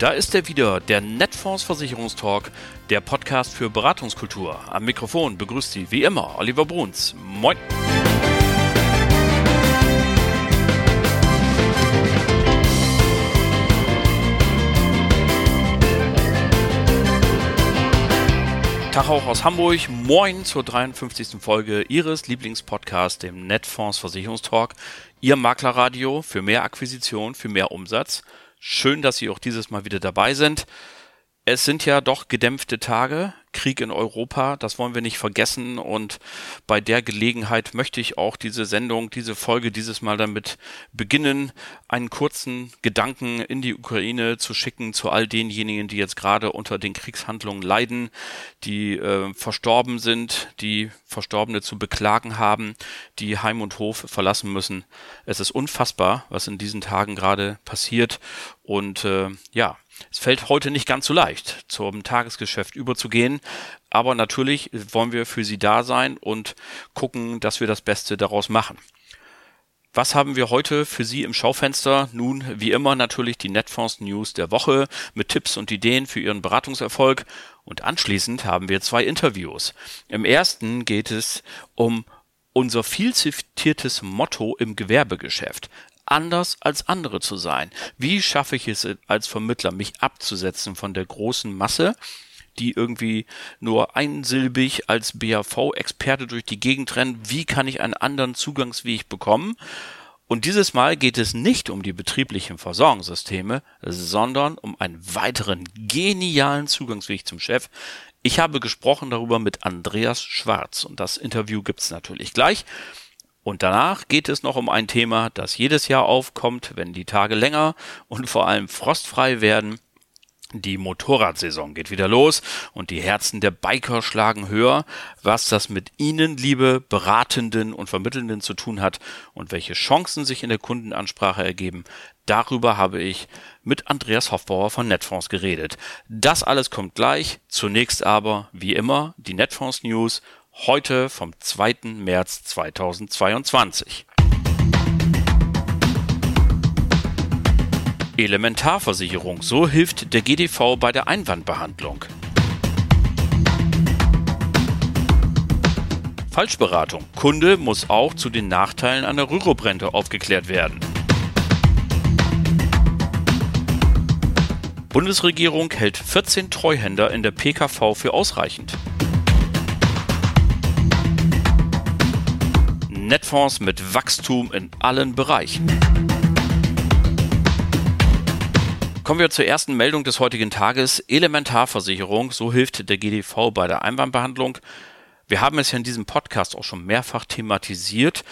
Da ist er wieder, der Netfonds Versicherungstalk, der Podcast für Beratungskultur. Am Mikrofon begrüßt Sie wie immer Oliver Bruns. Moin! Tag auch aus Hamburg. Moin zur 53. Folge Ihres Lieblingspodcasts, dem Netfonds Versicherungstalk. Ihr Maklerradio für mehr Akquisition, für mehr Umsatz. Schön, dass Sie auch dieses Mal wieder dabei sind. Es sind ja doch gedämpfte Tage, Krieg in Europa, das wollen wir nicht vergessen und bei der Gelegenheit möchte ich auch diese Sendung, diese Folge dieses Mal damit beginnen, einen kurzen Gedanken in die Ukraine zu schicken zu all denjenigen, die jetzt gerade unter den Kriegshandlungen leiden, die äh, verstorben sind, die Verstorbene zu beklagen haben, die Heim und Hof verlassen müssen. Es ist unfassbar, was in diesen Tagen gerade passiert und äh, ja, es fällt heute nicht ganz so leicht, zum Tagesgeschäft überzugehen, aber natürlich wollen wir für Sie da sein und gucken, dass wir das Beste daraus machen. Was haben wir heute für Sie im Schaufenster? Nun, wie immer natürlich die Netfonds News der Woche mit Tipps und Ideen für Ihren Beratungserfolg. Und anschließend haben wir zwei Interviews. Im ersten geht es um unser viel zitiertes Motto im Gewerbegeschäft anders als andere zu sein? Wie schaffe ich es als Vermittler, mich abzusetzen von der großen Masse, die irgendwie nur einsilbig als BAV-Experte durch die Gegend rennen? Wie kann ich einen anderen Zugangsweg bekommen? Und dieses Mal geht es nicht um die betrieblichen Versorgungssysteme, sondern um einen weiteren genialen Zugangsweg zum Chef. Ich habe gesprochen darüber mit Andreas Schwarz und das Interview gibt's natürlich gleich. Und danach geht es noch um ein Thema, das jedes Jahr aufkommt, wenn die Tage länger und vor allem frostfrei werden. Die Motorradsaison geht wieder los und die Herzen der Biker schlagen höher, was das mit Ihnen, liebe Beratenden und Vermittelnden zu tun hat und welche Chancen sich in der Kundenansprache ergeben. Darüber habe ich mit Andreas Hoffbauer von Netfonds geredet. Das alles kommt gleich. Zunächst aber, wie immer, die Netfonds News heute vom 2. März 2022. Elementarversicherung, so hilft der GDV bei der Einwandbehandlung. Falschberatung. Kunde muss auch zu den Nachteilen einer Rüruprente aufgeklärt werden. Bundesregierung hält 14 Treuhänder in der PKV für ausreichend. Netfonds mit Wachstum in allen Bereichen. Kommen wir zur ersten Meldung des heutigen Tages. Elementarversicherung, so hilft der GDV bei der Einwandbehandlung. Wir haben es ja in diesem Podcast auch schon mehrfach thematisiert.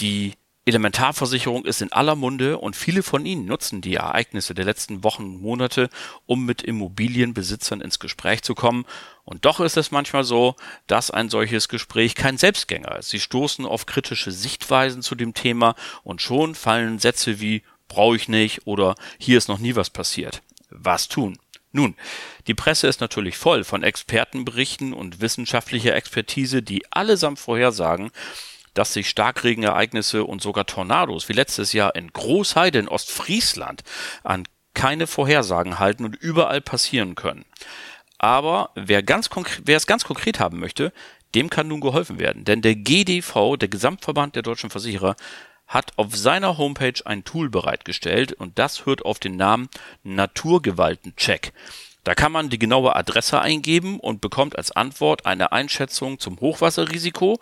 Die Elementarversicherung ist in aller Munde und viele von Ihnen nutzen die Ereignisse der letzten Wochen und Monate, um mit Immobilienbesitzern ins Gespräch zu kommen. Und doch ist es manchmal so, dass ein solches Gespräch kein Selbstgänger ist. Sie stoßen auf kritische Sichtweisen zu dem Thema und schon fallen Sätze wie brauche ich nicht oder hier ist noch nie was passiert. Was tun? Nun, die Presse ist natürlich voll von Expertenberichten und wissenschaftlicher Expertise, die allesamt vorhersagen, dass sich Starkregenereignisse und sogar Tornados wie letztes Jahr in Großheide in Ostfriesland an keine Vorhersagen halten und überall passieren können. Aber wer, ganz wer es ganz konkret haben möchte, dem kann nun geholfen werden. Denn der GDV, der Gesamtverband der deutschen Versicherer, hat auf seiner Homepage ein Tool bereitgestellt und das hört auf den Namen Naturgewaltencheck. Da kann man die genaue Adresse eingeben und bekommt als Antwort eine Einschätzung zum Hochwasserrisiko,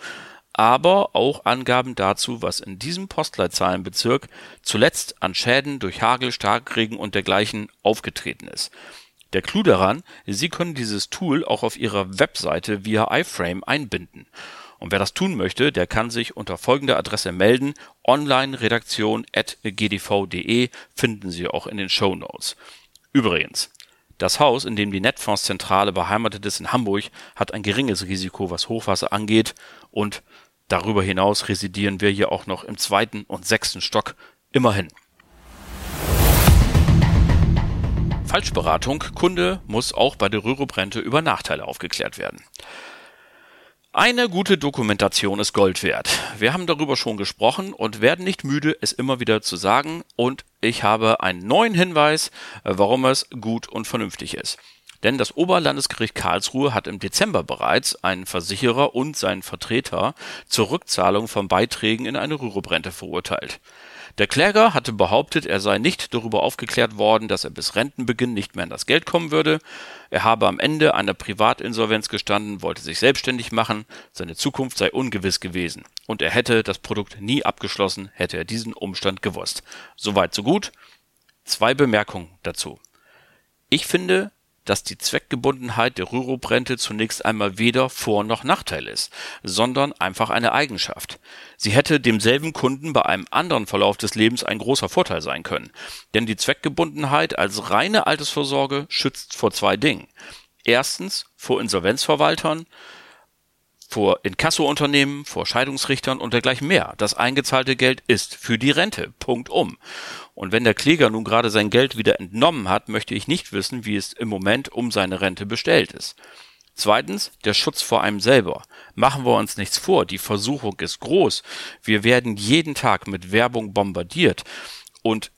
aber auch Angaben dazu, was in diesem Postleitzahlenbezirk zuletzt an Schäden durch Hagel, Starkregen und dergleichen aufgetreten ist. Der Clou daran, Sie können dieses Tool auch auf Ihrer Webseite via iFrame einbinden. Und wer das tun möchte, der kann sich unter folgender Adresse melden. Online-Redaktion.gdv.de finden Sie auch in den Show Notes. Übrigens, das Haus, in dem die Netfondszentrale beheimatet ist in Hamburg, hat ein geringes Risiko, was Hochwasser angeht und Darüber hinaus residieren wir hier auch noch im zweiten und sechsten Stock, immerhin. Falschberatung. Kunde muss auch bei der Rürup-Rente über Nachteile aufgeklärt werden. Eine gute Dokumentation ist Gold wert. Wir haben darüber schon gesprochen und werden nicht müde, es immer wieder zu sagen. Und ich habe einen neuen Hinweis, warum es gut und vernünftig ist. Denn das Oberlandesgericht Karlsruhe hat im Dezember bereits einen Versicherer und seinen Vertreter zur Rückzahlung von Beiträgen in eine Rüruprente verurteilt. Der Kläger hatte behauptet, er sei nicht darüber aufgeklärt worden, dass er bis Rentenbeginn nicht mehr an das Geld kommen würde. Er habe am Ende einer Privatinsolvenz gestanden, wollte sich selbstständig machen, seine Zukunft sei ungewiss gewesen. Und er hätte das Produkt nie abgeschlossen, hätte er diesen Umstand gewusst. Soweit so gut. Zwei Bemerkungen dazu. Ich finde, dass die Zweckgebundenheit der Rüruprente zunächst einmal weder Vor- noch Nachteil ist, sondern einfach eine Eigenschaft. Sie hätte demselben Kunden bei einem anderen Verlauf des Lebens ein großer Vorteil sein können. Denn die Zweckgebundenheit als reine Altersvorsorge schützt vor zwei Dingen. Erstens vor Insolvenzverwaltern, vor Inkassounternehmen, vor Scheidungsrichtern und dergleichen mehr. Das eingezahlte Geld ist für die Rente. Punkt um. Und wenn der Kläger nun gerade sein Geld wieder entnommen hat, möchte ich nicht wissen, wie es im Moment um seine Rente bestellt ist. Zweitens, der Schutz vor einem selber. Machen wir uns nichts vor, die Versuchung ist groß. Wir werden jeden Tag mit Werbung bombardiert. Und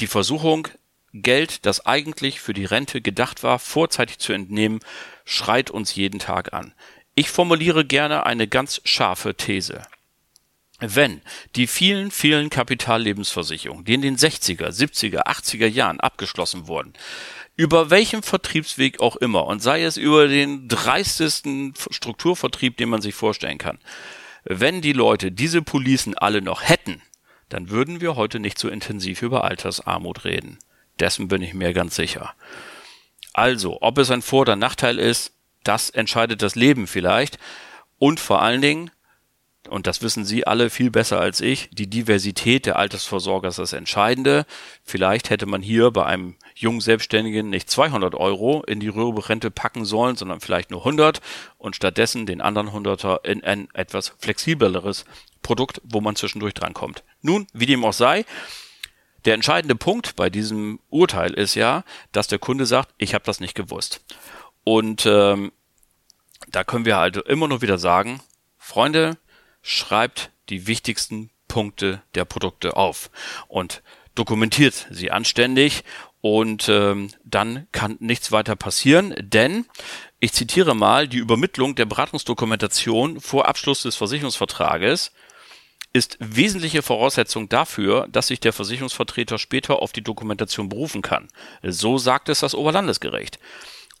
die Versuchung, Geld, das eigentlich für die Rente gedacht war, vorzeitig zu entnehmen, schreit uns jeden Tag an. Ich formuliere gerne eine ganz scharfe These. Wenn die vielen, vielen Kapitallebensversicherungen, die in den 60er, 70er, 80er Jahren abgeschlossen wurden, über welchem Vertriebsweg auch immer, und sei es über den dreistesten Strukturvertrieb, den man sich vorstellen kann, wenn die Leute diese Policen alle noch hätten, dann würden wir heute nicht so intensiv über Altersarmut reden. Dessen bin ich mir ganz sicher. Also, ob es ein Vor- oder Nachteil ist, das entscheidet das Leben vielleicht. Und vor allen Dingen, und das wissen Sie alle viel besser als ich, die Diversität der Altersvorsorger ist das Entscheidende. Vielleicht hätte man hier bei einem jungen Selbstständigen nicht 200 Euro in die Rürup-Rente packen sollen, sondern vielleicht nur 100 und stattdessen den anderen 100er in ein etwas flexibleres Produkt, wo man zwischendurch drankommt. Nun, wie dem auch sei, der entscheidende Punkt bei diesem Urteil ist ja, dass der Kunde sagt, ich habe das nicht gewusst. Und ähm, da können wir halt immer nur wieder sagen, Freunde, schreibt die wichtigsten Punkte der Produkte auf und dokumentiert sie anständig und ähm, dann kann nichts weiter passieren, denn ich zitiere mal die Übermittlung der Beratungsdokumentation vor Abschluss des Versicherungsvertrages ist wesentliche Voraussetzung dafür, dass sich der Versicherungsvertreter später auf die Dokumentation berufen kann. So sagt es das Oberlandesgericht.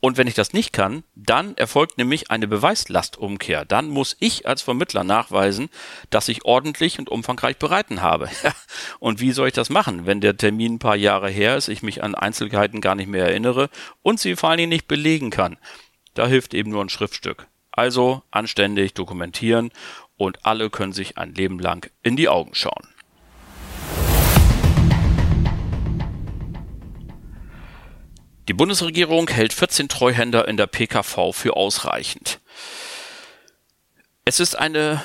Und wenn ich das nicht kann, dann erfolgt nämlich eine Beweislastumkehr. Dann muss ich als Vermittler nachweisen, dass ich ordentlich und umfangreich bereiten habe. und wie soll ich das machen, wenn der Termin ein paar Jahre her ist, ich mich an Einzelheiten gar nicht mehr erinnere und sie vor allen Dingen nicht belegen kann? Da hilft eben nur ein Schriftstück. Also anständig dokumentieren und alle können sich ein Leben lang in die Augen schauen. Die Bundesregierung hält 14 Treuhänder in der PKV für ausreichend. Es ist eine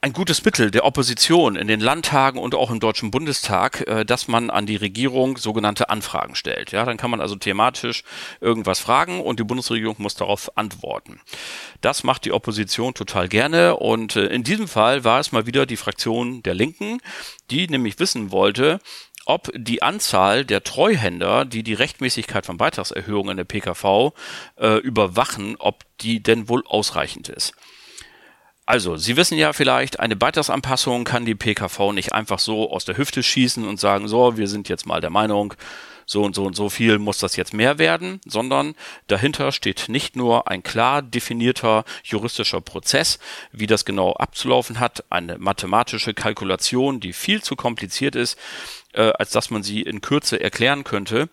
ein gutes Mittel der Opposition in den Landtagen und auch im Deutschen Bundestag, äh, dass man an die Regierung sogenannte Anfragen stellt. Ja, dann kann man also thematisch irgendwas fragen und die Bundesregierung muss darauf antworten. Das macht die Opposition total gerne und äh, in diesem Fall war es mal wieder die Fraktion der Linken, die nämlich wissen wollte, ob die Anzahl der Treuhänder, die die Rechtmäßigkeit von Beitragserhöhungen in der PKV äh, überwachen, ob die denn wohl ausreichend ist. Also, Sie wissen ja vielleicht, eine Beitragsanpassung kann die PKV nicht einfach so aus der Hüfte schießen und sagen, so, wir sind jetzt mal der Meinung, so und so und so viel muss das jetzt mehr werden, sondern dahinter steht nicht nur ein klar definierter juristischer Prozess, wie das genau abzulaufen hat, eine mathematische Kalkulation, die viel zu kompliziert ist, äh, als dass man sie in Kürze erklären könnte.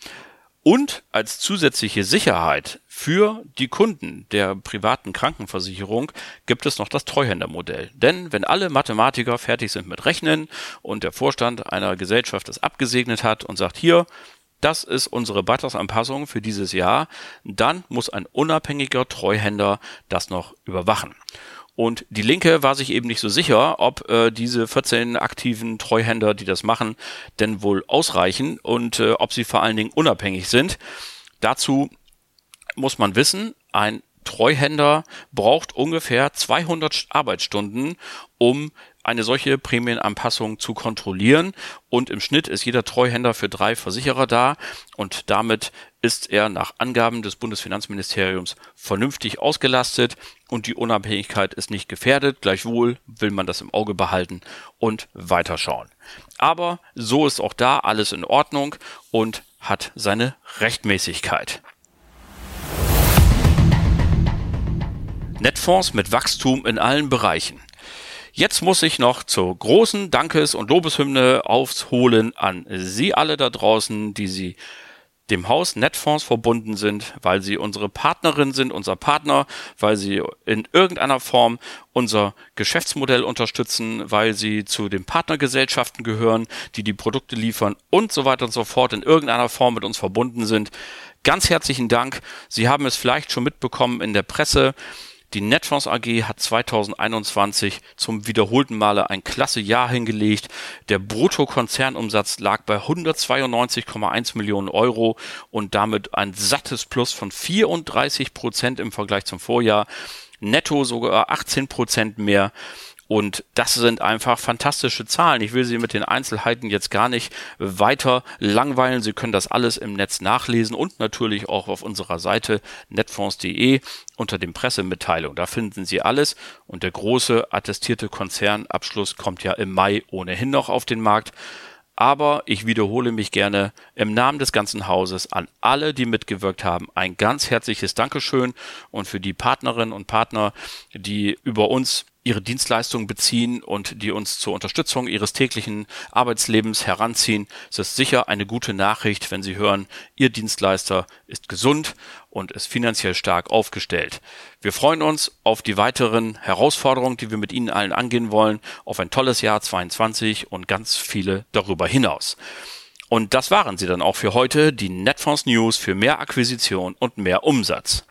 Und als zusätzliche Sicherheit für die Kunden der privaten Krankenversicherung gibt es noch das Treuhändermodell. Denn wenn alle Mathematiker fertig sind mit Rechnen und der Vorstand einer Gesellschaft es abgesegnet hat und sagt, hier, das ist unsere Beitragsanpassung für dieses Jahr, dann muss ein unabhängiger Treuhänder das noch überwachen. Und die Linke war sich eben nicht so sicher, ob äh, diese 14 aktiven Treuhänder, die das machen, denn wohl ausreichen und äh, ob sie vor allen Dingen unabhängig sind. Dazu muss man wissen, ein Treuhänder braucht ungefähr 200 Arbeitsstunden, um eine solche Prämienanpassung zu kontrollieren. Und im Schnitt ist jeder Treuhänder für drei Versicherer da. Und damit ist er nach Angaben des Bundesfinanzministeriums vernünftig ausgelastet und die Unabhängigkeit ist nicht gefährdet. Gleichwohl will man das im Auge behalten und weiterschauen. Aber so ist auch da alles in Ordnung und hat seine Rechtmäßigkeit. Netfonds mit Wachstum in allen Bereichen. Jetzt muss ich noch zur großen Dankes- und Lobeshymne aufholen an Sie alle da draußen, die Sie dem Haus Netfonds verbunden sind, weil sie unsere Partnerin sind, unser Partner, weil sie in irgendeiner Form unser Geschäftsmodell unterstützen, weil sie zu den Partnergesellschaften gehören, die die Produkte liefern und so weiter und so fort in irgendeiner Form mit uns verbunden sind. Ganz herzlichen Dank. Sie haben es vielleicht schon mitbekommen in der Presse. Die Netfonds AG hat 2021 zum wiederholten Male ein klasse Jahr hingelegt. Der Bruttokonzernumsatz lag bei 192,1 Millionen Euro und damit ein sattes Plus von 34 Prozent im Vergleich zum Vorjahr. Netto sogar 18 Prozent mehr. Und das sind einfach fantastische Zahlen. Ich will Sie mit den Einzelheiten jetzt gar nicht weiter langweilen. Sie können das alles im Netz nachlesen und natürlich auch auf unserer Seite netfonds.de unter dem Pressemitteilung. Da finden Sie alles. Und der große attestierte Konzernabschluss kommt ja im Mai ohnehin noch auf den Markt. Aber ich wiederhole mich gerne im Namen des ganzen Hauses an alle, die mitgewirkt haben, ein ganz herzliches Dankeschön und für die Partnerinnen und Partner, die über uns ihre Dienstleistungen beziehen und die uns zur Unterstützung ihres täglichen Arbeitslebens heranziehen. Es ist sicher eine gute Nachricht, wenn Sie hören, Ihr Dienstleister ist gesund und ist finanziell stark aufgestellt. Wir freuen uns auf die weiteren Herausforderungen, die wir mit Ihnen allen angehen wollen, auf ein tolles Jahr 22 und ganz viele darüber hinaus. Und das waren sie dann auch für heute, die Netfonds News für mehr Akquisition und mehr Umsatz.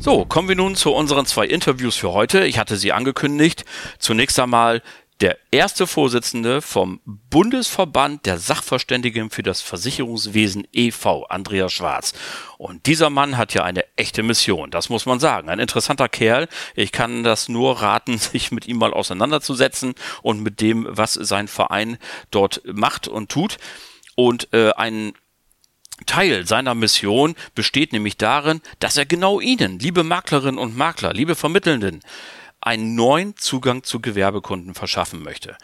So, kommen wir nun zu unseren zwei Interviews für heute. Ich hatte sie angekündigt. Zunächst einmal der erste Vorsitzende vom Bundesverband der Sachverständigen für das Versicherungswesen e.V., Andreas Schwarz. Und dieser Mann hat ja eine echte Mission, das muss man sagen. Ein interessanter Kerl. Ich kann das nur raten, sich mit ihm mal auseinanderzusetzen und mit dem, was sein Verein dort macht und tut. Und äh, ein Teil seiner Mission besteht nämlich darin, dass er genau Ihnen, liebe Maklerinnen und Makler, liebe Vermittelnden, einen neuen Zugang zu Gewerbekunden verschaffen möchte.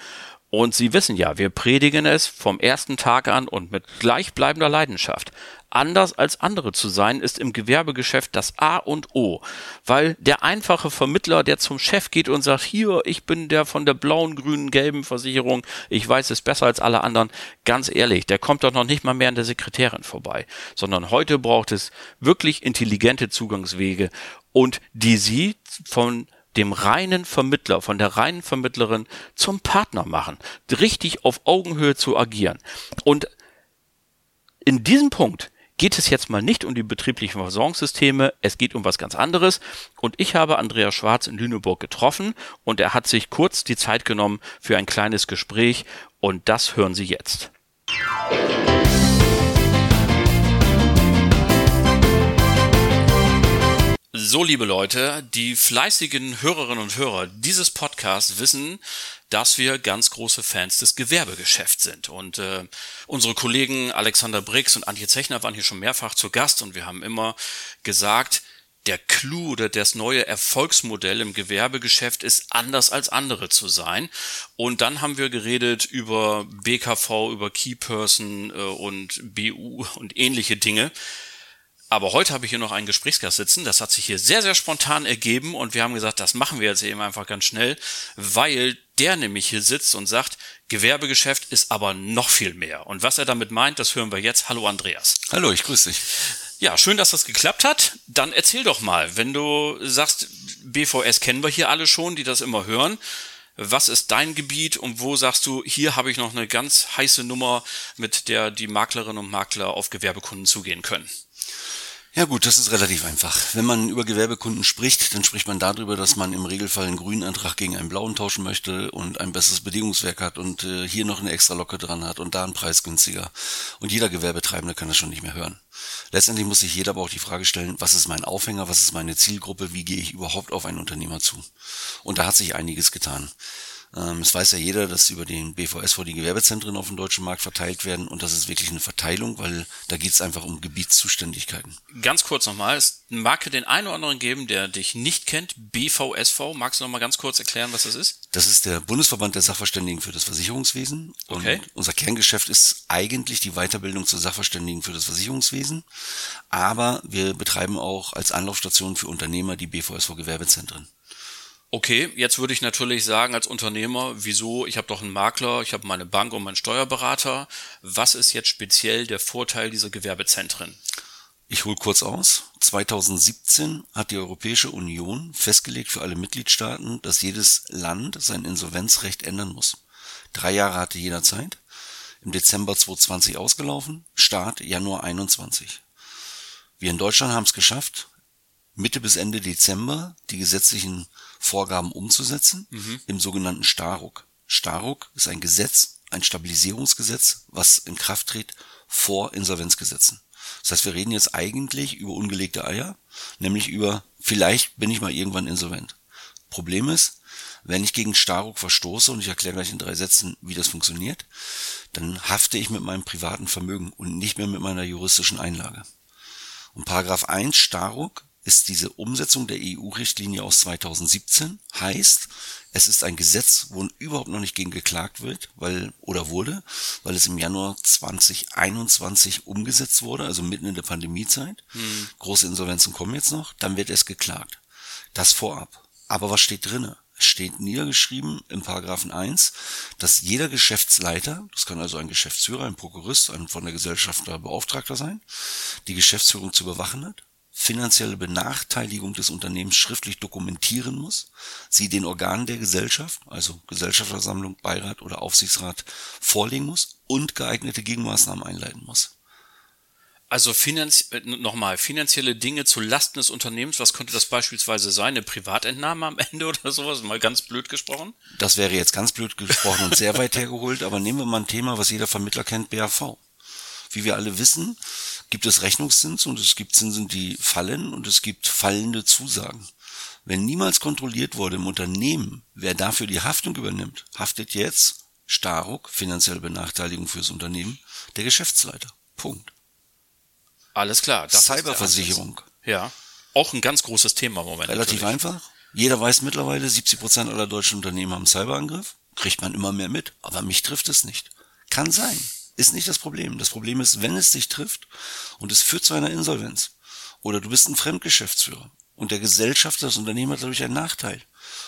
Und Sie wissen ja, wir predigen es vom ersten Tag an und mit gleichbleibender Leidenschaft. Anders als andere zu sein, ist im Gewerbegeschäft das A und O, weil der einfache Vermittler, der zum Chef geht und sagt, hier, ich bin der von der blauen, grünen, gelben Versicherung, ich weiß es besser als alle anderen, ganz ehrlich, der kommt doch noch nicht mal mehr an der Sekretärin vorbei, sondern heute braucht es wirklich intelligente Zugangswege und die Sie von dem reinen Vermittler, von der reinen Vermittlerin zum Partner machen, richtig auf Augenhöhe zu agieren. Und in diesem Punkt geht es jetzt mal nicht um die betrieblichen Versorgungssysteme, es geht um was ganz anderes. Und ich habe Andreas Schwarz in Lüneburg getroffen und er hat sich kurz die Zeit genommen für ein kleines Gespräch und das hören Sie jetzt. So, liebe Leute, die fleißigen Hörerinnen und Hörer dieses Podcasts wissen, dass wir ganz große Fans des Gewerbegeschäfts sind. Und äh, unsere Kollegen Alexander Briggs und Antje Zechner waren hier schon mehrfach zu Gast und wir haben immer gesagt, der Clou oder das neue Erfolgsmodell im Gewerbegeschäft ist anders als andere zu sein. Und dann haben wir geredet über BKV, über Keyperson äh, und BU und ähnliche Dinge. Aber heute habe ich hier noch einen Gesprächsgast sitzen. Das hat sich hier sehr, sehr spontan ergeben und wir haben gesagt, das machen wir jetzt eben einfach ganz schnell, weil der nämlich hier sitzt und sagt, Gewerbegeschäft ist aber noch viel mehr. Und was er damit meint, das hören wir jetzt. Hallo Andreas. Hallo, ich grüße dich. Ja, schön, dass das geklappt hat. Dann erzähl doch mal, wenn du sagst, BVS kennen wir hier alle schon, die das immer hören. Was ist dein Gebiet und wo sagst du, hier habe ich noch eine ganz heiße Nummer, mit der die Maklerinnen und Makler auf Gewerbekunden zugehen können? Ja gut, das ist relativ einfach. Wenn man über Gewerbekunden spricht, dann spricht man darüber, dass man im Regelfall einen grünen Antrag gegen einen blauen tauschen möchte und ein besseres Bedingungswerk hat und äh, hier noch eine extra Locke dran hat und da einen Preis günstiger. Und jeder Gewerbetreibende kann das schon nicht mehr hören. Letztendlich muss sich jeder aber auch die Frage stellen, was ist mein Aufhänger, was ist meine Zielgruppe, wie gehe ich überhaupt auf einen Unternehmer zu? Und da hat sich einiges getan. Ähm, es weiß ja jeder, dass über den BVSV die Gewerbezentren auf dem deutschen Markt verteilt werden und das ist wirklich eine Verteilung, weil da geht es einfach um Gebietszuständigkeiten. Ganz kurz nochmal, es mag den einen oder anderen geben, der dich nicht kennt, BVSV. Magst du nochmal ganz kurz erklären, was das ist? Das ist der Bundesverband der Sachverständigen für das Versicherungswesen. Okay. Und unser Kerngeschäft ist eigentlich die Weiterbildung zu Sachverständigen für das Versicherungswesen. Aber wir betreiben auch als Anlaufstation für Unternehmer die BVSV Gewerbezentren. Okay, jetzt würde ich natürlich sagen als Unternehmer, wieso, ich habe doch einen Makler, ich habe meine Bank und meinen Steuerberater. Was ist jetzt speziell der Vorteil dieser Gewerbezentren? Ich hole kurz aus. 2017 hat die Europäische Union festgelegt für alle Mitgliedstaaten, dass jedes Land sein Insolvenzrecht ändern muss. Drei Jahre hatte jeder Zeit. Im Dezember 2020 ausgelaufen, Start Januar 21. Wir in Deutschland haben es geschafft, Mitte bis Ende Dezember die gesetzlichen Vorgaben umzusetzen mhm. im sogenannten Staruk. Staruk ist ein Gesetz, ein Stabilisierungsgesetz, was in Kraft tritt vor Insolvenzgesetzen. Das heißt, wir reden jetzt eigentlich über ungelegte Eier, nämlich über vielleicht bin ich mal irgendwann insolvent. Problem ist, wenn ich gegen Staruk verstoße, und ich erkläre gleich in drei Sätzen, wie das funktioniert, dann hafte ich mit meinem privaten Vermögen und nicht mehr mit meiner juristischen Einlage. Und Paragraph 1 Staruk ist diese Umsetzung der EU-Richtlinie aus 2017. Heißt, es ist ein Gesetz, wo überhaupt noch nicht gegen geklagt wird, weil oder wurde, weil es im Januar 2021 umgesetzt wurde, also mitten in der Pandemiezeit. Hm. Große Insolvenzen kommen jetzt noch, dann wird es geklagt. Das vorab. Aber was steht drinne? Es steht niedergeschrieben im Paragraphen 1, dass jeder Geschäftsleiter, das kann also ein Geschäftsführer, ein Prokurist, ein von der Gesellschaft Beauftragter sein, die Geschäftsführung zu überwachen hat finanzielle Benachteiligung des Unternehmens schriftlich dokumentieren muss, sie den Organen der Gesellschaft, also Gesellschaftersammlung, Beirat oder Aufsichtsrat, vorlegen muss und geeignete Gegenmaßnahmen einleiten muss. Also finanz äh, nochmal, finanzielle Dinge zu Lasten des Unternehmens, was könnte das beispielsweise sein? Eine Privatentnahme am Ende oder sowas? Mal ganz blöd gesprochen? Das wäre jetzt ganz blöd gesprochen und sehr weit hergeholt, aber nehmen wir mal ein Thema, was jeder Vermittler kennt, BAV. Wie wir alle wissen, gibt es Rechnungszins und es gibt Zinsen, die fallen und es gibt fallende Zusagen. Wenn niemals kontrolliert wurde im Unternehmen, wer dafür die Haftung übernimmt, haftet jetzt Staruk, finanzielle Benachteiligung fürs Unternehmen, der Geschäftsleiter. Punkt. Alles klar. Cyberversicherung. Ja. Auch ein ganz großes Thema im Moment. Relativ natürlich. einfach. Jeder weiß mittlerweile, 70 Prozent aller deutschen Unternehmen haben Cyberangriff. Kriegt man immer mehr mit. Aber mich trifft es nicht. Kann sein ist nicht das Problem. Das Problem ist, wenn es dich trifft und es führt zu einer Insolvenz oder du bist ein Fremdgeschäftsführer und der Gesellschafter, das Unternehmen hat dadurch einen Nachteil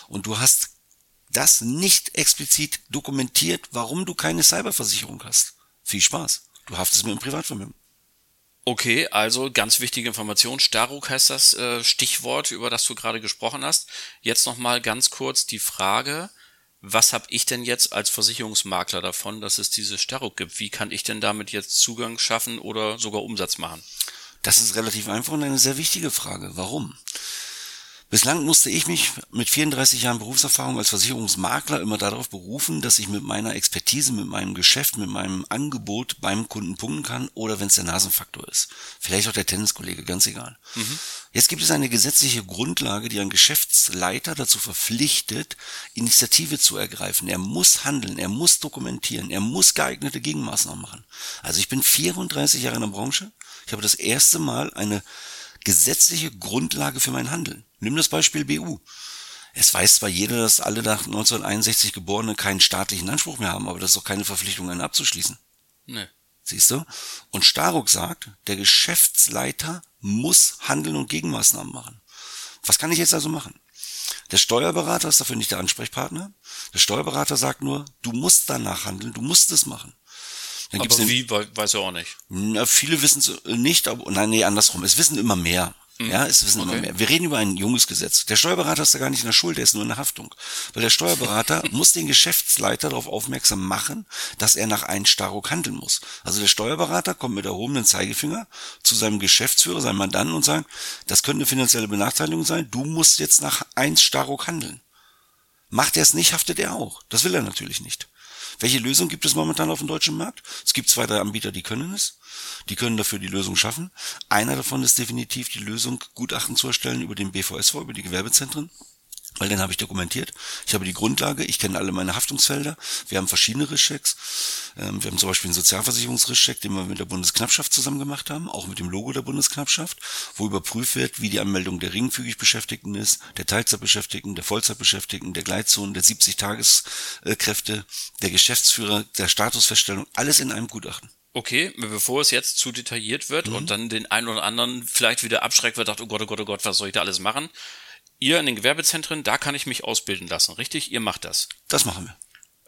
und du hast das nicht explizit dokumentiert, warum du keine Cyberversicherung hast. Viel Spaß. Du haftest mit dem Privatvermögen. Okay, also ganz wichtige Information. Staruk heißt das äh, Stichwort, über das du gerade gesprochen hast. Jetzt nochmal ganz kurz die Frage, was habe ich denn jetzt als Versicherungsmakler davon, dass es diese Staruk gibt? Wie kann ich denn damit jetzt Zugang schaffen oder sogar Umsatz machen? Das ist relativ einfach und eine sehr wichtige Frage. Warum? Bislang musste ich mich mit 34 Jahren Berufserfahrung als Versicherungsmakler immer darauf berufen, dass ich mit meiner Expertise, mit meinem Geschäft, mit meinem Angebot beim Kunden punkten kann oder wenn es der Nasenfaktor ist. Vielleicht auch der Tenniskollege, ganz egal. Mhm. Jetzt gibt es eine gesetzliche Grundlage, die einen Geschäftsleiter dazu verpflichtet, Initiative zu ergreifen. Er muss handeln, er muss dokumentieren, er muss geeignete Gegenmaßnahmen machen. Also ich bin 34 Jahre in der Branche. Ich habe das erste Mal eine gesetzliche Grundlage für mein Handeln. Nimm das Beispiel BU. Es weiß zwar jeder, dass alle nach 1961 Geborene keinen staatlichen Anspruch mehr haben, aber das ist doch keine Verpflichtung, einen abzuschließen. Nee. Siehst du? Und Staruk sagt, der Geschäftsleiter muss handeln und Gegenmaßnahmen machen. Was kann ich jetzt also machen? Der Steuerberater ist dafür nicht der Ansprechpartner. Der Steuerberater sagt nur, du musst danach handeln, du musst es machen. Dann aber den, wie, weiß er auch nicht. Na, viele wissen es nicht, aber nein, nee, andersrum. Es wissen immer mehr. Mhm. Ja, es wissen okay. immer mehr. Wir reden über ein junges Gesetz. Der Steuerberater ist da gar nicht in der Schuld, der ist nur in der Haftung. Weil der Steuerberater muss den Geschäftsleiter darauf aufmerksam machen, dass er nach Einstaruk handeln muss. Also der Steuerberater kommt mit erhobenen Zeigefinger zu seinem Geschäftsführer, seinem Mandanten und sagt, das könnte eine finanzielle Benachteiligung sein, du musst jetzt nach Einstaruk handeln. Macht er es nicht, haftet er auch. Das will er natürlich nicht. Welche Lösung gibt es momentan auf dem deutschen Markt? Es gibt zwei, drei Anbieter, die können es. Die können dafür die Lösung schaffen. Einer davon ist definitiv die Lösung, Gutachten zu erstellen über den BVSV, über die Gewerbezentren weil den habe ich dokumentiert. Ich habe die Grundlage, ich kenne alle meine Haftungsfelder. Wir haben verschiedene Rischchecks. Ähm, wir haben zum Beispiel einen Sozialversicherungsrischcheck, den wir mit der Bundesknappschaft zusammen gemacht haben, auch mit dem Logo der Bundesknappschaft, wo überprüft wird, wie die Anmeldung der geringfügig Beschäftigten ist, der Teilzeitbeschäftigten, der Vollzeitbeschäftigten, der Gleitzonen, der 70-Tageskräfte, der Geschäftsführer, der Statusfeststellung, alles in einem Gutachten. Okay, bevor es jetzt zu detailliert wird mhm. und dann den einen oder anderen vielleicht wieder abschreckt, wird, dacht, oh Gott, oh Gott, oh Gott, was soll ich da alles machen? Ihr in den Gewerbezentren, da kann ich mich ausbilden lassen, richtig? Ihr macht das. Das machen wir.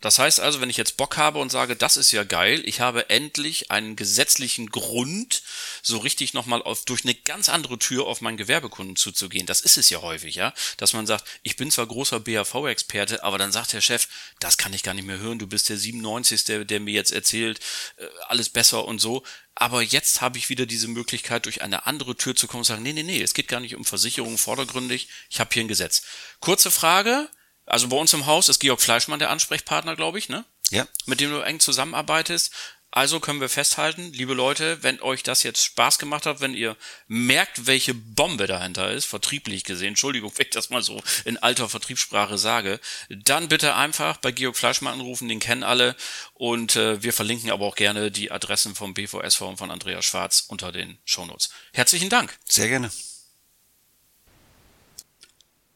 Das heißt also, wenn ich jetzt Bock habe und sage, das ist ja geil, ich habe endlich einen gesetzlichen Grund, so richtig nochmal auf, durch eine ganz andere Tür auf meinen Gewerbekunden zuzugehen. Das ist es ja häufig, ja. Dass man sagt, ich bin zwar großer BAV-Experte, aber dann sagt der Chef, das kann ich gar nicht mehr hören, du bist der 97. Der, der mir jetzt erzählt, äh, alles besser und so. Aber jetzt habe ich wieder diese Möglichkeit, durch eine andere Tür zu kommen und sagen, nee, nee, nee, es geht gar nicht um Versicherungen vordergründig, ich habe hier ein Gesetz. Kurze Frage, also bei uns im Haus ist Georg Fleischmann der Ansprechpartner, glaube ich, ne? Ja. Mit dem du eng zusammenarbeitest. Also können wir festhalten, liebe Leute, wenn euch das jetzt Spaß gemacht hat, wenn ihr merkt, welche Bombe dahinter ist, vertrieblich gesehen, Entschuldigung, wenn ich das mal so in alter Vertriebssprache sage, dann bitte einfach bei Georg Fleischmann anrufen, den kennen alle und äh, wir verlinken aber auch gerne die Adressen vom BVSV und von Andreas Schwarz unter den Shownotes. Herzlichen Dank. Sehr gerne.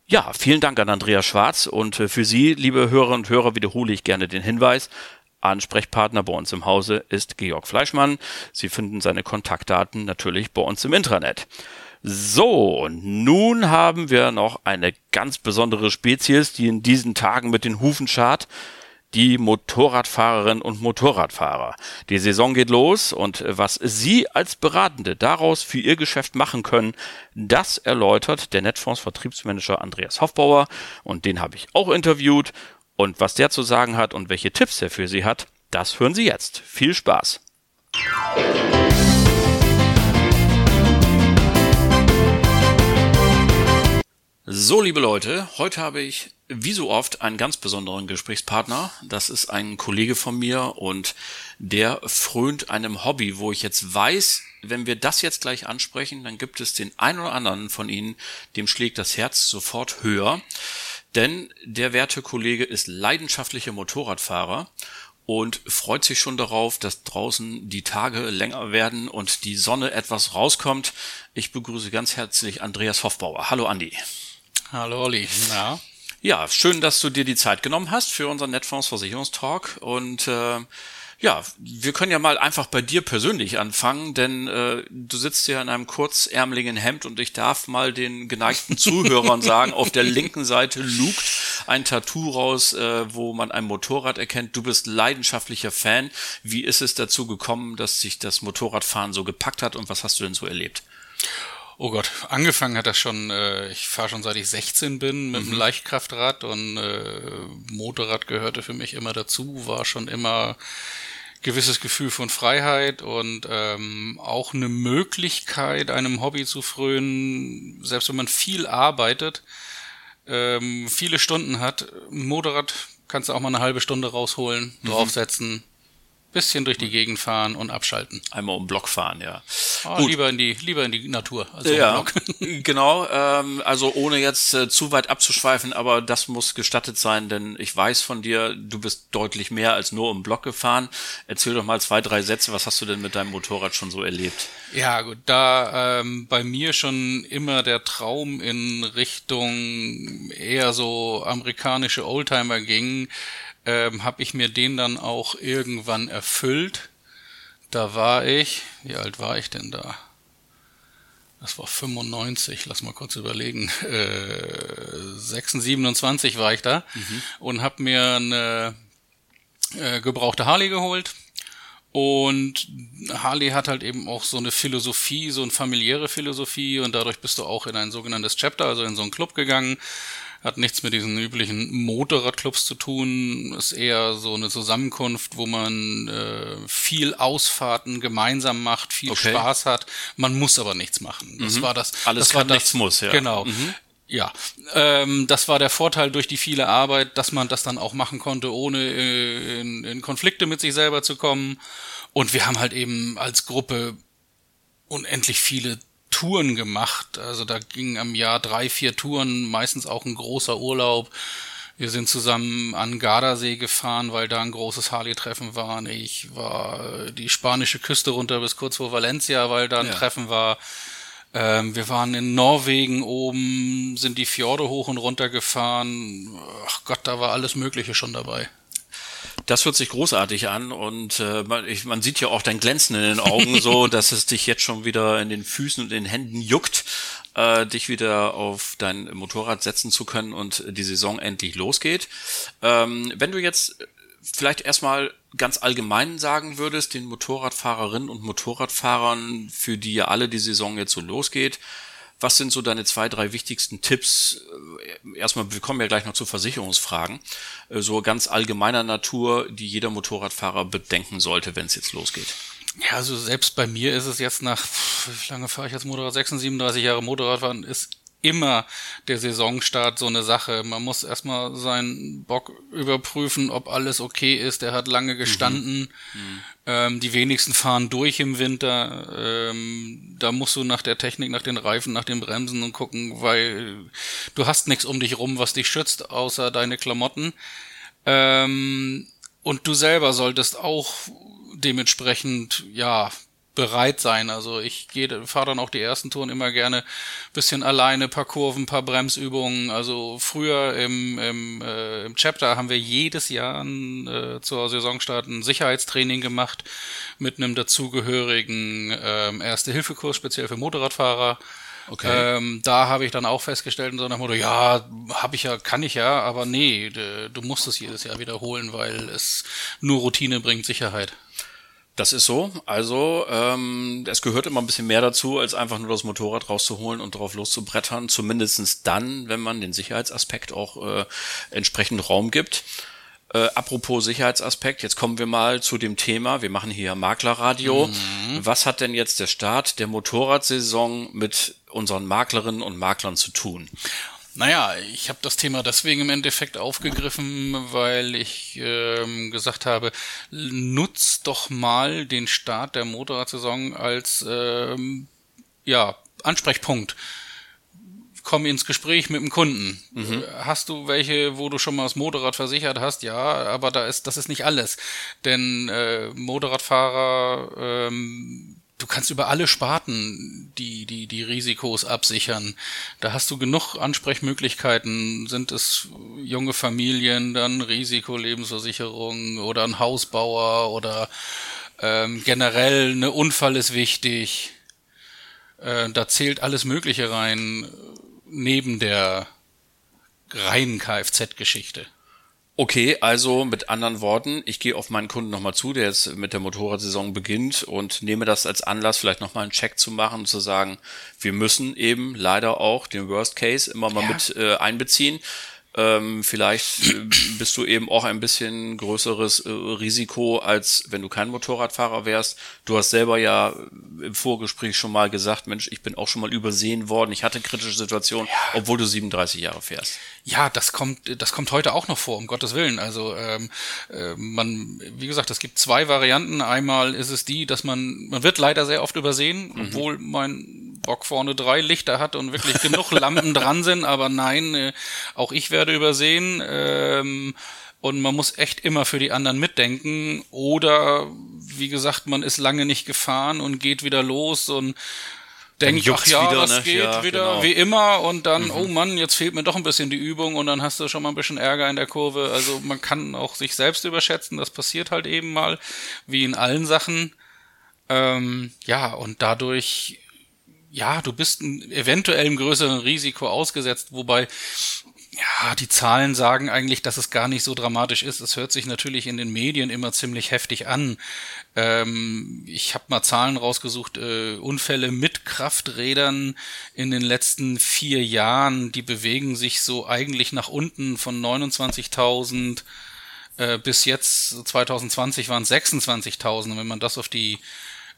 Ja, vielen Dank an Andreas Schwarz und äh, für Sie, liebe Hörer und Hörer, wiederhole ich gerne den Hinweis, Ansprechpartner bei uns im Hause ist Georg Fleischmann. Sie finden seine Kontaktdaten natürlich bei uns im Intranet. So, nun haben wir noch eine ganz besondere Spezies, die in diesen Tagen mit den Hufen schart. Die Motorradfahrerinnen und Motorradfahrer. Die Saison geht los und was Sie als Beratende daraus für Ihr Geschäft machen können, das erläutert der Netfonds Vertriebsmanager Andreas Hoffbauer und den habe ich auch interviewt und was der zu sagen hat und welche Tipps er für Sie hat, das hören Sie jetzt. Viel Spaß! So, liebe Leute, heute habe ich wie so oft einen ganz besonderen Gesprächspartner. Das ist ein Kollege von mir und der frönt einem Hobby, wo ich jetzt weiß, wenn wir das jetzt gleich ansprechen, dann gibt es den einen oder anderen von Ihnen, dem schlägt das Herz sofort höher. Denn der werte Kollege ist leidenschaftlicher Motorradfahrer und freut sich schon darauf, dass draußen die Tage länger werden und die Sonne etwas rauskommt. Ich begrüße ganz herzlich Andreas Hoffbauer. Hallo Andi. Hallo Olli. Na? Ja, schön, dass du dir die Zeit genommen hast für unseren Netfonds Versicherungstalk und äh, ja, wir können ja mal einfach bei dir persönlich anfangen, denn äh, du sitzt ja in einem kurzärmeligen Hemd und ich darf mal den geneigten Zuhörern sagen, auf der linken Seite lugt ein Tattoo raus, äh, wo man ein Motorrad erkennt. Du bist leidenschaftlicher Fan. Wie ist es dazu gekommen, dass sich das Motorradfahren so gepackt hat und was hast du denn so erlebt? Oh Gott, angefangen hat das schon, äh, ich fahre schon seit ich 16 bin mit mhm. einem Leichtkraftrad und äh, Motorrad gehörte für mich immer dazu, war schon immer gewisses Gefühl von Freiheit und ähm, auch eine Möglichkeit, einem Hobby zu frönen, selbst wenn man viel arbeitet, ähm, viele Stunden hat. Motorrad kannst du auch mal eine halbe Stunde rausholen, mhm. draufsetzen, bisschen durch die Gegend fahren und abschalten. Einmal um Block fahren, ja. Oh, lieber in die lieber in die Natur als ja, Block. genau. Ähm, also ohne jetzt äh, zu weit abzuschweifen, aber das muss gestattet sein, denn ich weiß von dir, du bist deutlich mehr als nur um Block gefahren. Erzähl doch mal zwei, drei Sätze. Was hast du denn mit deinem Motorrad schon so erlebt? Ja, gut, da ähm, bei mir schon immer der Traum in Richtung eher so amerikanische Oldtimer ging ähm, habe ich mir den dann auch irgendwann erfüllt. Da war ich, wie alt war ich denn da? Das war 95, lass mal kurz überlegen. Äh, 26, 27 war ich da mhm. und habe mir eine äh, gebrauchte Harley geholt Und Harley hat halt eben auch so eine Philosophie, so eine familiäre Philosophie und dadurch bist du auch in ein sogenanntes Chapter, also in so einen Club gegangen. Hat nichts mit diesen üblichen Motorradclubs zu tun, ist eher so eine Zusammenkunft, wo man äh, viel Ausfahrten gemeinsam macht, viel okay. Spaß hat. Man muss aber nichts machen. Das mhm. war das. Alles das war das, nichts muss, ja. Genau. Mhm. Ja, ähm, das war der Vorteil durch die viele Arbeit, dass man das dann auch machen konnte, ohne äh, in, in Konflikte mit sich selber zu kommen. Und wir haben halt eben als Gruppe unendlich viele Touren gemacht. Also da gingen am Jahr drei, vier Touren, meistens auch ein großer Urlaub. Wir sind zusammen an Gardasee gefahren, weil da ein großes Harley-Treffen war. Ich war die spanische Küste runter bis kurz vor Valencia, weil da ein ja. Treffen war. Ähm, wir waren in Norwegen oben, sind die Fjorde hoch und runter gefahren. Ach Gott, da war alles Mögliche schon dabei. Das hört sich großartig an und äh, man, ich, man sieht ja auch dein Glänzen in den Augen so, dass es dich jetzt schon wieder in den Füßen und in den Händen juckt, äh, dich wieder auf dein Motorrad setzen zu können und die Saison endlich losgeht. Ähm, wenn du jetzt vielleicht erstmal ganz allgemein sagen würdest, den Motorradfahrerinnen und Motorradfahrern, für die ja alle die Saison jetzt so losgeht, was sind so deine zwei, drei wichtigsten Tipps? Äh, erstmal, wir kommen ja gleich noch zu Versicherungsfragen. Äh, so ganz allgemeiner Natur, die jeder Motorradfahrer bedenken sollte, wenn es jetzt losgeht. Ja, also selbst bei mir ist es jetzt nach, wie lange fahre ich jetzt Motorrad? 36, 37 Jahre Motorradfahren ist immer der Saisonstart so eine Sache. Man muss erstmal seinen Bock überprüfen, ob alles okay ist. Der hat lange gestanden. Mhm. Ähm, die wenigsten fahren durch im Winter. Ähm, da musst du nach der Technik, nach den Reifen, nach den Bremsen und gucken, weil du hast nichts um dich rum, was dich schützt, außer deine Klamotten. Ähm, und du selber solltest auch dementsprechend, ja, bereit sein. Also ich gehe, fahre dann auch die ersten Touren immer gerne bisschen alleine, paar Kurven, paar Bremsübungen. Also früher im, im, äh, im Chapter haben wir jedes Jahr äh, zur Saisonstart ein Sicherheitstraining gemacht mit einem dazugehörigen ähm, Erste-Hilfe-Kurs, speziell für Motorradfahrer. Okay. Ähm, da habe ich dann auch festgestellt in so einem Motto, ja, habe ich ja, kann ich ja, aber nee, du musst es jedes Jahr wiederholen, weil es nur Routine bringt Sicherheit. Das ist so. Also ähm, es gehört immer ein bisschen mehr dazu, als einfach nur das Motorrad rauszuholen und drauf loszubrettern. Zumindestens dann, wenn man den Sicherheitsaspekt auch äh, entsprechend Raum gibt. Äh, apropos Sicherheitsaspekt, jetzt kommen wir mal zu dem Thema. Wir machen hier Maklerradio. Mhm. Was hat denn jetzt der Start der Motorradsaison mit unseren Maklerinnen und Maklern zu tun? Naja, ich habe das Thema deswegen im Endeffekt aufgegriffen, weil ich ähm, gesagt habe, nutz doch mal den Start der Motorradsaison als ähm, ja, Ansprechpunkt. Komm ins Gespräch mit dem Kunden. Mhm. Hast du welche, wo du schon mal das Motorrad versichert hast? Ja, aber da ist das ist nicht alles, denn äh, Motorradfahrer ähm, du kannst über alle Sparten die, die, die Risikos absichern. Da hast du genug Ansprechmöglichkeiten. Sind es junge Familien, dann Risikolebensversicherung oder ein Hausbauer oder ähm, generell eine Unfall ist wichtig. Äh, da zählt alles Mögliche rein, neben der reinen Kfz-Geschichte. Okay, also mit anderen Worten, ich gehe auf meinen Kunden nochmal zu, der jetzt mit der Motorradsaison beginnt und nehme das als Anlass, vielleicht nochmal einen Check zu machen und zu sagen, wir müssen eben leider auch den Worst Case immer mal ja. mit äh, einbeziehen. Ähm, vielleicht äh, bist du eben auch ein bisschen größeres äh, Risiko, als wenn du kein Motorradfahrer wärst. Du hast selber ja im Vorgespräch schon mal gesagt, Mensch, ich bin auch schon mal übersehen worden. Ich hatte kritische Situationen, ja. obwohl du 37 Jahre fährst. Ja, das kommt, das kommt heute auch noch vor, um Gottes Willen. Also ähm, äh, man, wie gesagt, es gibt zwei Varianten. Einmal ist es die, dass man, man wird leider sehr oft übersehen, mhm. obwohl mein Bock vorne drei Lichter hat und wirklich genug Lampen dran sind. Aber nein, äh, auch ich werde übersehen. Ähm, und man muss echt immer für die anderen mitdenken. Oder, wie gesagt, man ist lange nicht gefahren und geht wieder los und denkt, ach ja, wieder, das ne? geht ja, wieder genau. wie immer und dann, mhm. oh Mann, jetzt fehlt mir doch ein bisschen die Übung und dann hast du schon mal ein bisschen Ärger in der Kurve. Also man kann auch sich selbst überschätzen, das passiert halt eben mal, wie in allen Sachen. Ähm, ja, und dadurch, ja, du bist eventuell einem größeren Risiko ausgesetzt, wobei, ja, die Zahlen sagen eigentlich, dass es gar nicht so dramatisch ist. Es hört sich natürlich in den Medien immer ziemlich heftig an. Ähm, ich habe mal Zahlen rausgesucht, äh, Unfälle mit Krafträdern in den letzten vier Jahren, die bewegen sich so eigentlich nach unten von 29.000 äh, bis jetzt 2020 waren es 26.000. Und wenn man das auf die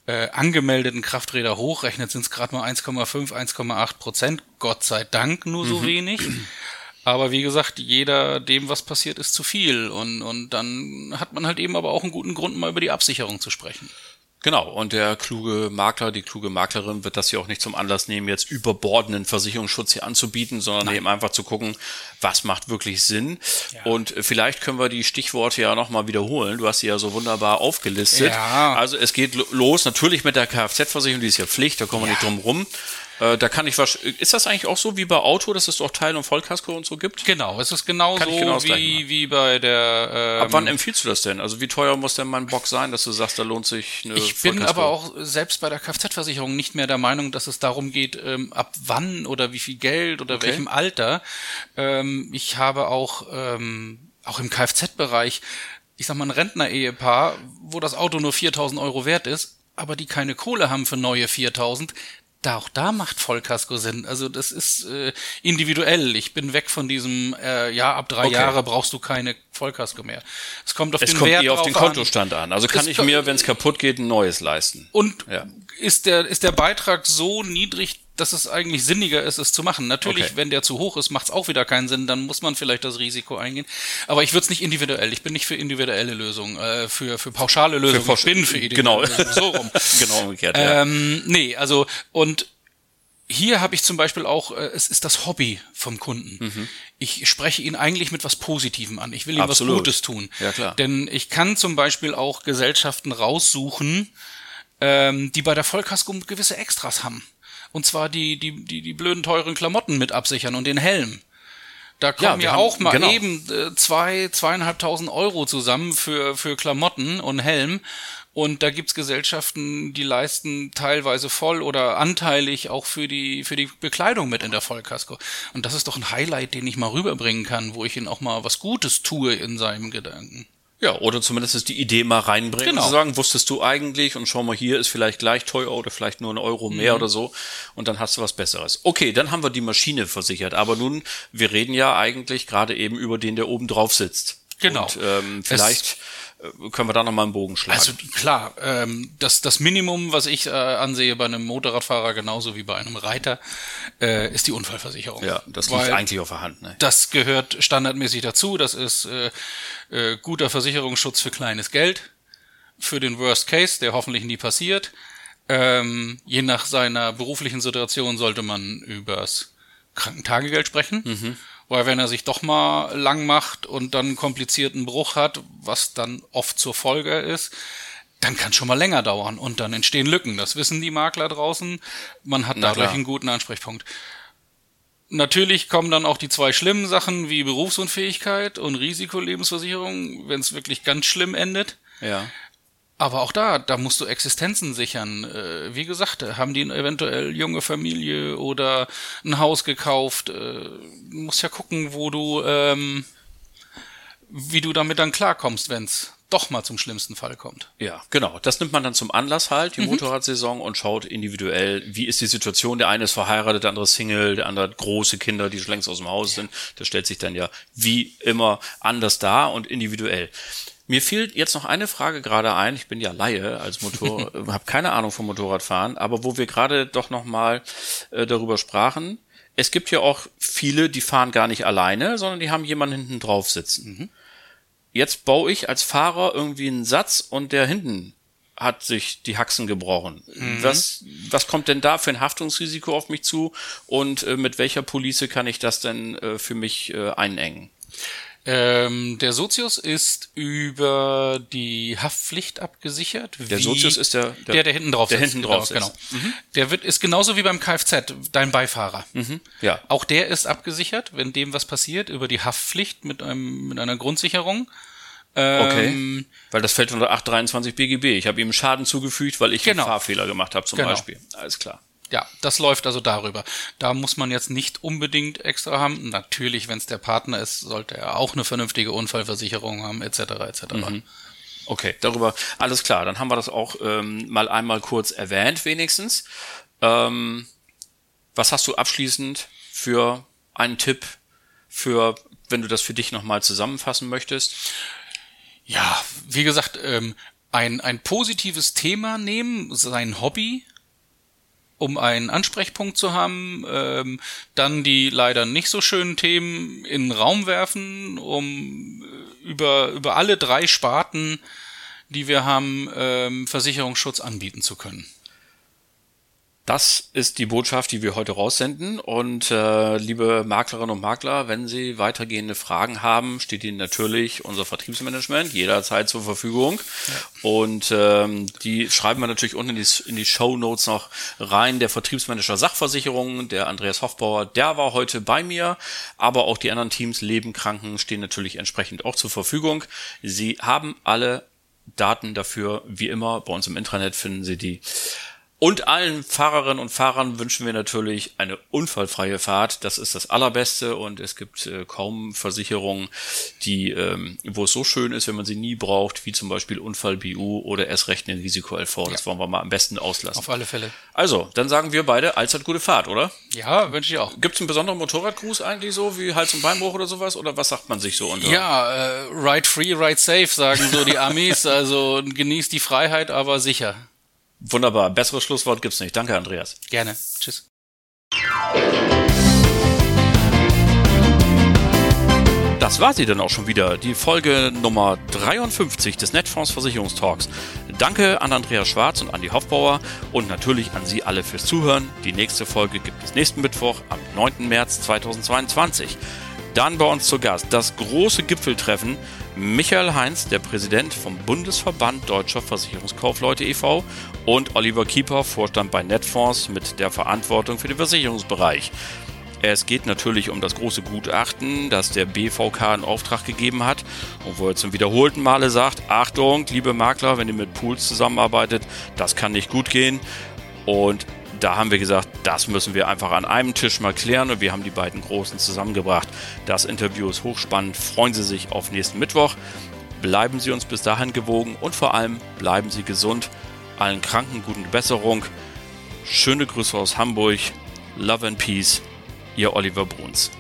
äh, angemeldeten Krafträder hochrechnet, sind es gerade mal 1,5, 1,8 Prozent. Gott sei Dank nur so mhm. wenig. Aber wie gesagt, jeder, dem was passiert, ist zu viel. Und, und dann hat man halt eben aber auch einen guten Grund, mal über die Absicherung zu sprechen. Genau, und der kluge Makler, die kluge Maklerin wird das hier auch nicht zum Anlass nehmen, jetzt überbordenden Versicherungsschutz hier anzubieten, sondern Nein. eben einfach zu gucken, was macht wirklich Sinn. Ja. Und vielleicht können wir die Stichworte ja nochmal wiederholen. Du hast sie ja so wunderbar aufgelistet. Ja. Also es geht los natürlich mit der Kfz-Versicherung, die ist ja Pflicht, da kommen wir ja. nicht drum rum. Äh, da kann ich was. Ist das eigentlich auch so wie bei Auto, dass es doch Teil- und Vollkasko und so gibt? Genau, es ist genau so genau wie, wie bei der. Ähm, Ab wann empfiehlst du das denn? Also wie teuer muss denn mein Bock sein, dass du sagst, da lohnt sich eine Ich bin aber auch selbst bei der Kfz-Versicherung nicht mehr der Meinung, dass es darum geht, ähm, ab wann oder wie viel Geld oder okay. welchem Alter. Ähm, ich habe auch, ähm, auch im Kfz-Bereich, ich sag mal, ein Rentner-Ehepaar, wo das Auto nur 4000 Euro wert ist, aber die keine Kohle haben für neue 4000, da auch da macht Vollkasko Sinn. Also das ist äh, individuell. Ich bin weg von diesem, äh, ja, ab drei okay. Jahre brauchst du keine Vollkasko mehr. Es kommt auf es den kommt Wert eher auf den Kontostand an. Also kann ich mir, wenn es kaputt geht, ein neues leisten. Und ja. ist der ist der Beitrag so niedrig, dass es eigentlich sinniger ist, es zu machen. Natürlich, okay. wenn der zu hoch ist, macht es auch wieder keinen Sinn, dann muss man vielleicht das Risiko eingehen. Aber ich würde es nicht individuell. Ich bin nicht für individuelle Lösungen, äh, für, für pauschale Lösungen. Für Pausch ich bin für individuelle genau. Lösungen. So rum. genau umgekehrt, ja. Ähm, nee, also, und hier habe ich zum Beispiel auch, äh, es ist das Hobby vom Kunden. Mhm. Ich spreche ihn eigentlich mit was Positivem an. Ich will ihm Absolut. was Gutes tun. Ja, klar. Denn ich kann zum Beispiel auch Gesellschaften raussuchen, ähm, die bei der Vollkasko gewisse Extras haben. Und zwar die, die, die, die blöden teuren Klamotten mit absichern und den Helm. Da kommen ja, ja auch mal genau. eben äh, zwei, zweieinhalbtausend Euro zusammen für, für Klamotten und Helm. Und da gibt's Gesellschaften, die leisten teilweise voll oder anteilig auch für die, für die Bekleidung mit in der Vollkasko. Und das ist doch ein Highlight, den ich mal rüberbringen kann, wo ich ihn auch mal was Gutes tue in seinem Gedanken. Ja, oder zumindest die Idee mal reinbringen, genau. zu sagen, wusstest du eigentlich und schau mal, hier ist vielleicht gleich teuer oder vielleicht nur ein Euro mehr mhm. oder so und dann hast du was Besseres. Okay, dann haben wir die Maschine versichert, aber nun, wir reden ja eigentlich gerade eben über den, der oben drauf sitzt. Genau. Und, ähm, vielleicht es können wir da nochmal einen Bogen schlagen. Also klar, ähm, das, das Minimum, was ich äh, ansehe bei einem Motorradfahrer genauso wie bei einem Reiter, äh, ist die Unfallversicherung. Ja, das liegt eigentlich auf der Hand. Ne? Das gehört standardmäßig dazu. Das ist äh, äh, guter Versicherungsschutz für kleines Geld, für den Worst Case, der hoffentlich nie passiert. Ähm, je nach seiner beruflichen Situation sollte man übers Krankentagegeld sprechen. Mhm. Weil wenn er sich doch mal lang macht und dann einen komplizierten Bruch hat, was dann oft zur Folge ist, dann kann es schon mal länger dauern und dann entstehen Lücken. Das wissen die Makler draußen. Man hat dadurch einen guten Ansprechpunkt. Natürlich kommen dann auch die zwei schlimmen Sachen wie Berufsunfähigkeit und Risikolebensversicherung, wenn es wirklich ganz schlimm endet. Ja. Aber auch da, da musst du Existenzen sichern. Äh, wie gesagt, haben die eventuell junge Familie oder ein Haus gekauft. Äh, du musst ja gucken, wo du, ähm, wie du damit dann klarkommst, wenn's doch mal zum schlimmsten Fall kommt. Ja, genau. Das nimmt man dann zum Anlass halt, die mhm. Motorradsaison, und schaut individuell, wie ist die Situation. Der eine ist verheiratet, der andere Single, der andere hat große Kinder, die schon längst aus dem Haus ja. sind. Das stellt sich dann ja wie immer anders dar und individuell. Mir fiel jetzt noch eine Frage gerade ein. Ich bin ja Laie als Motor, habe keine Ahnung vom Motorradfahren, aber wo wir gerade doch noch mal äh, darüber sprachen. Es gibt ja auch viele, die fahren gar nicht alleine, sondern die haben jemanden hinten drauf sitzen. Mhm. Jetzt baue ich als Fahrer irgendwie einen Satz und der hinten hat sich die Haxen gebrochen. Mhm. Was, was kommt denn da für ein Haftungsrisiko auf mich zu und äh, mit welcher Police kann ich das denn äh, für mich äh, einengen? Ähm, der Sozius ist über die Haftpflicht abgesichert. Der Sozius ist der, der, der, der hinten drauf der sitzt. hinten drauf genau, genau. Mhm. Der wird, ist genauso wie beim Kfz, dein Beifahrer. Mhm. Ja. Auch der ist abgesichert, wenn dem was passiert, über die Haftpflicht mit einem, mit einer Grundsicherung. Okay, ähm, weil das fällt unter 823 BGB. Ich habe ihm Schaden zugefügt, weil ich genau. einen Fahrfehler gemacht habe zum genau. Beispiel. Alles klar. Ja, das läuft also darüber. Da muss man jetzt nicht unbedingt extra haben. Natürlich, wenn es der Partner ist, sollte er auch eine vernünftige Unfallversicherung haben, etc. etc. Mhm. Okay, darüber alles klar. Dann haben wir das auch ähm, mal einmal kurz erwähnt, wenigstens. Ähm, was hast du abschließend für einen Tipp für, wenn du das für dich nochmal zusammenfassen möchtest? Ja, wie gesagt, ähm, ein, ein positives Thema nehmen, sein Hobby, um einen Ansprechpunkt zu haben, ähm, dann die leider nicht so schönen Themen in den Raum werfen, um äh, über, über alle drei Sparten, die wir haben, ähm, Versicherungsschutz anbieten zu können. Das ist die Botschaft, die wir heute raussenden. Und äh, liebe Maklerinnen und Makler, wenn Sie weitergehende Fragen haben, steht Ihnen natürlich unser Vertriebsmanagement jederzeit zur Verfügung. Ja. Und ähm, die schreiben wir natürlich unten in die, in die Show Notes noch rein. Der Vertriebsmanager Sachversicherung, der Andreas Hofbauer, der war heute bei mir. Aber auch die anderen Teams, Leben, Kranken, stehen natürlich entsprechend auch zur Verfügung. Sie haben alle Daten dafür, wie immer, bei uns im Intranet finden Sie die. Und allen Fahrerinnen und Fahrern wünschen wir natürlich eine unfallfreie Fahrt. Das ist das Allerbeste und es gibt äh, kaum Versicherungen, die, ähm, wo es so schön ist, wenn man sie nie braucht, wie zum Beispiel Unfall-BU oder erst recht eine Risiko-LV. Das ja. wollen wir mal am besten auslassen. Auf alle Fälle. Also, dann sagen wir beide allzeit gute Fahrt, oder? Ja, wünsche ich auch. Gibt es einen besonderen Motorradgruß eigentlich so, wie Hals- und Beinbruch oder sowas? Oder was sagt man sich so unter? Ja, äh, ride free, ride safe, sagen so die Amis. also genießt die Freiheit, aber sicher. Wunderbar. Besseres Schlusswort gibt's nicht. Danke, Andreas. Gerne. Tschüss. Das war sie dann auch schon wieder, die Folge Nummer 53 des Netfonds Versicherungstalks. Danke an Andreas Schwarz und Andi Hoffbauer und natürlich an Sie alle fürs Zuhören. Die nächste Folge gibt es nächsten Mittwoch am 9. März 2022. Dann bei uns zu Gast das große Gipfeltreffen Michael Heinz, der Präsident vom Bundesverband Deutscher Versicherungskaufleute e.V. und Oliver Kieper, Vorstand bei Netfonds mit der Verantwortung für den Versicherungsbereich. Es geht natürlich um das große Gutachten, das der BVK in Auftrag gegeben hat und wo er zum wiederholten Male sagt, Achtung, liebe Makler, wenn ihr mit Pools zusammenarbeitet, das kann nicht gut gehen. Und da haben wir gesagt, das müssen wir einfach an einem Tisch mal klären und wir haben die beiden Großen zusammengebracht. Das Interview ist hochspannend. Freuen Sie sich auf nächsten Mittwoch. Bleiben Sie uns bis dahin gewogen und vor allem bleiben Sie gesund. Allen Kranken guten Besserung. Schöne Grüße aus Hamburg. Love and Peace. Ihr Oliver Bruns.